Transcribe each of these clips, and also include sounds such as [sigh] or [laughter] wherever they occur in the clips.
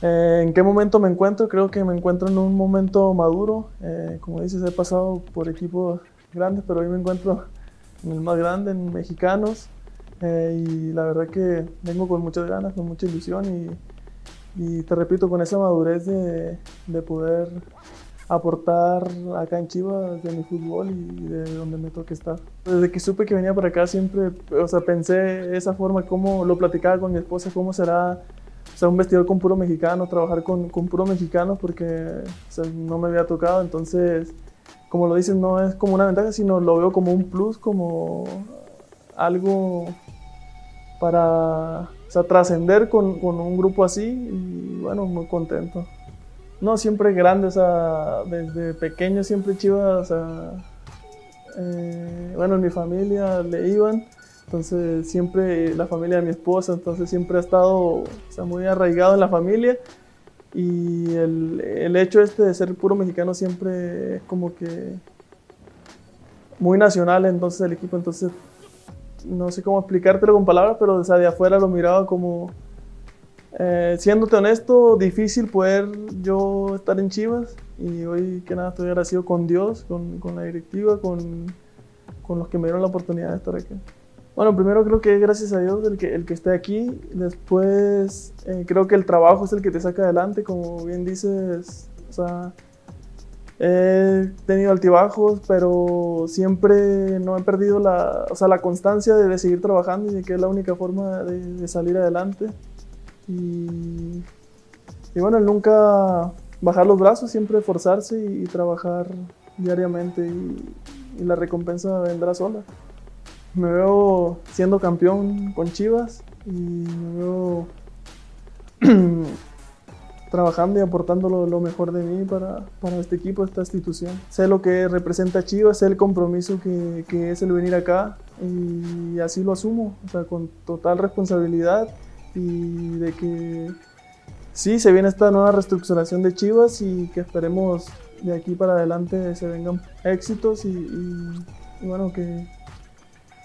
Eh, ¿En qué momento me encuentro? Creo que me encuentro en un momento maduro. Eh, como dices, he pasado por equipos grandes, pero hoy me encuentro en el más grande, en Mexicanos. Eh, y la verdad que vengo con muchas ganas, con mucha ilusión y, y te repito, con esa madurez de, de poder aportar acá en Chivas de mi fútbol y de donde me toque estar. Desde que supe que venía para acá siempre, o sea, pensé esa forma, cómo lo platicaba con mi esposa, cómo será o sea, un vestidor con puro mexicano, trabajar con, con puro mexicano porque no me había tocado. Entonces, como lo dices, no es como una ventaja, sino lo veo como un plus, como algo para o sea, trascender con, con, un grupo así y bueno, muy contento. No, siempre grande, o sea, desde pequeño siempre Chivas, o sea, eh, bueno, en mi familia le iban. Entonces siempre la familia de mi esposa, entonces siempre ha estado muy arraigado en la familia y el, el, hecho este de ser puro mexicano siempre es como que muy nacional entonces el equipo, entonces no sé cómo explicártelo con palabras, pero o sea, de afuera lo miraba como, eh, siéndote honesto, difícil poder yo estar en Chivas y hoy que nada estoy agradecido con Dios, con, con la directiva, con, con los que me dieron la oportunidad de estar aquí. Bueno, primero creo que gracias a Dios el que, el que esté aquí. Después eh, creo que el trabajo es el que te saca adelante, como bien dices. O sea, he tenido altibajos, pero siempre no he perdido la, o sea, la constancia de, seguir trabajando y de que es la única forma de, salir adelante. Y, y, bueno, nunca bajar los brazos, siempre esforzarse y, y trabajar diariamente y, y la recompensa vendrá sola me veo siendo campeón con Chivas y me veo [clears throat] trabajando y aportando lo, mejor de mí para, para este equipo, esta institución. Sé lo que representa Chivas, sé el compromiso que, que, es el venir acá y así lo asumo, o sea, con total responsabilidad y de que sí, se viene esta nueva reestructuración de Chivas y que esperemos de aquí para adelante se vengan éxitos y bueno, que,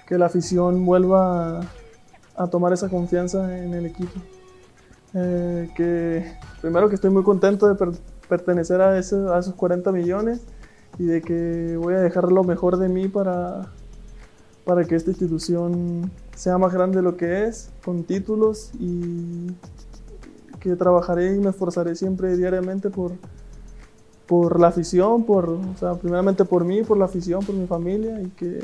que la afición vuelva a, tomar esa confianza en el equipo. Eh, que primero que estoy muy contento de per pertenecer a, a, esos 40 millones y de que voy a dejar lo mejor de mí para, para que esta institución sea más grande de lo que es, con títulos y que trabajaré y me esforzaré siempre diariamente por, por la afición, por, o sea, primeramente por mí, por la afición, por mi familia y que